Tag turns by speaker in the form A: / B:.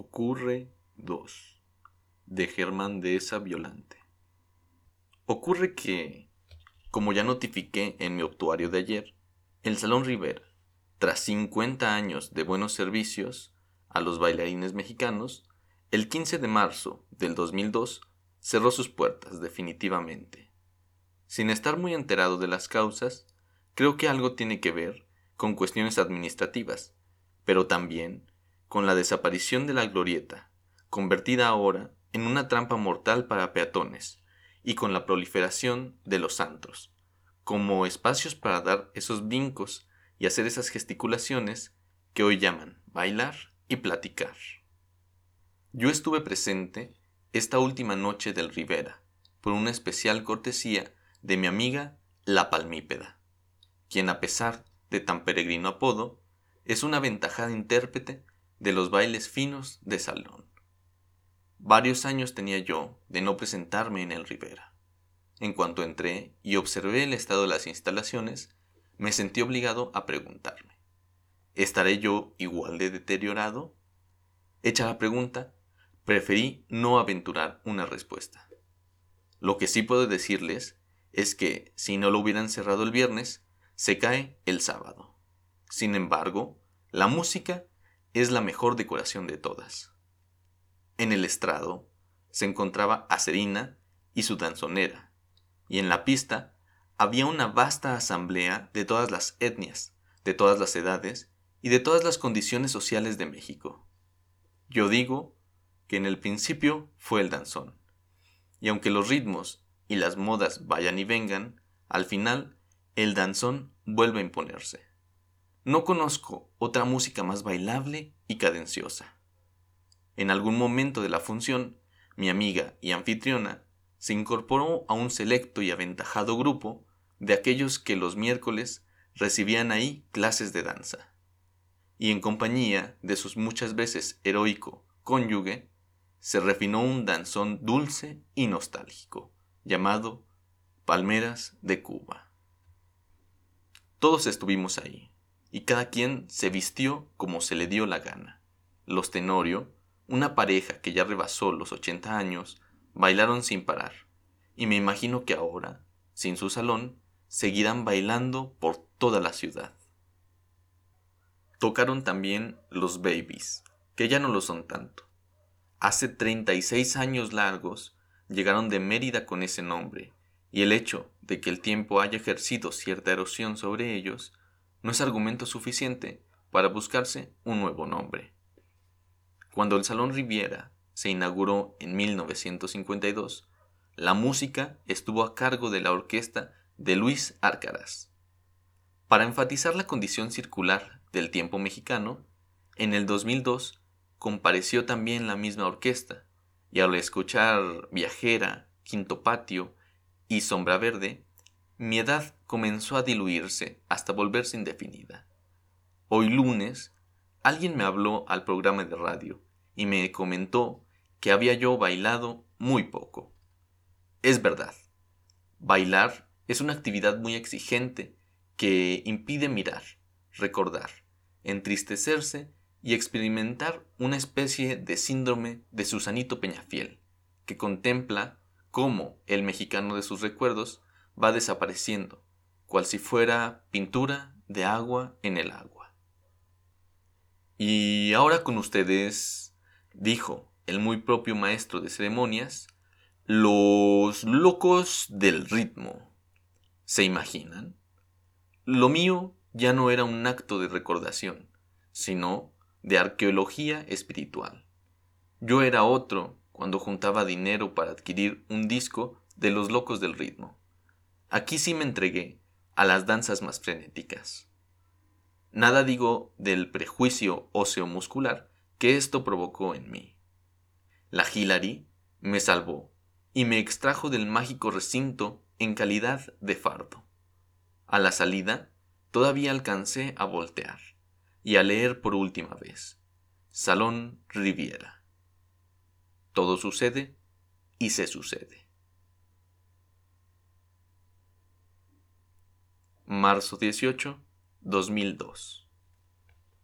A: Ocurre 2 de Germán Dehesa Violante. Ocurre que, como ya notifiqué en mi obtuario de ayer, el Salón Rivera, tras 50 años de buenos servicios a los bailarines mexicanos, el 15 de marzo del 2002 cerró sus puertas definitivamente. Sin estar muy enterado de las causas, creo que algo tiene que ver con cuestiones administrativas, pero también con la desaparición de la glorieta, convertida ahora en una trampa mortal para peatones, y con la proliferación de los antros, como espacios para dar esos brincos y hacer esas gesticulaciones que hoy llaman bailar y platicar. Yo estuve presente esta última noche del Rivera, por una especial cortesía de mi amiga La Palmípeda, quien a pesar de tan peregrino apodo, es una aventajada intérprete de los bailes finos de salón. Varios años tenía yo de no presentarme en el Rivera. En cuanto entré y observé el estado de las instalaciones, me sentí obligado a preguntarme, ¿estaré yo igual de deteriorado? Hecha la pregunta, preferí no aventurar una respuesta. Lo que sí puedo decirles es que si no lo hubieran cerrado el viernes, se cae el sábado. Sin embargo, la música es la mejor decoración de todas. En el estrado se encontraba Acerina y su danzonera, y en la pista había una vasta asamblea de todas las etnias, de todas las edades y de todas las condiciones sociales de México. Yo digo que en el principio fue el danzón, y aunque los ritmos y las modas vayan y vengan, al final el danzón vuelve a imponerse. No conozco otra música más bailable y cadenciosa. En algún momento de la función, mi amiga y anfitriona se incorporó a un selecto y aventajado grupo de aquellos que los miércoles recibían ahí clases de danza. Y en compañía de sus muchas veces heroico cónyuge, se refinó un danzón dulce y nostálgico, llamado Palmeras de Cuba. Todos estuvimos ahí, y cada quien se vistió como se le dio la gana. Los Tenorio, una pareja que ya rebasó los 80 años, bailaron sin parar, y me imagino que ahora, sin su salón, seguirán bailando por toda la ciudad. Tocaron también los Babies, que ya no lo son tanto. Hace 36 años largos llegaron de Mérida con ese nombre, y el hecho de que el tiempo haya ejercido cierta erosión sobre ellos no es argumento suficiente para buscarse un nuevo nombre. Cuando el Salón Riviera se inauguró en 1952, la música estuvo a cargo de la orquesta de Luis Árcaras. Para enfatizar la condición circular del tiempo mexicano, en el 2002 compareció también la misma orquesta, y al escuchar Viajera, Quinto Patio y Sombra Verde, mi edad comenzó a diluirse hasta volverse indefinida. Hoy lunes, alguien me habló al programa de radio y me comentó que había yo bailado muy poco. Es verdad, bailar es una actividad muy exigente que impide mirar, recordar, entristecerse y experimentar una especie de síndrome de Susanito Peñafiel, que contempla cómo el mexicano de sus recuerdos va desapareciendo, cual si fuera pintura de agua en el agua. Y ahora con ustedes, dijo el muy propio maestro de ceremonias, los locos del ritmo. ¿Se imaginan? Lo mío ya no era un acto de recordación, sino de arqueología espiritual. Yo era otro cuando juntaba dinero para adquirir un disco de los locos del ritmo. Aquí sí me entregué a las danzas más frenéticas. Nada digo del prejuicio óseo muscular que esto provocó en mí. La Hillary me salvó y me extrajo del mágico recinto en calidad de fardo. A la salida, todavía alcancé a voltear y a leer por última vez. Salón Riviera. Todo sucede y se sucede. Marzo 18, 2002.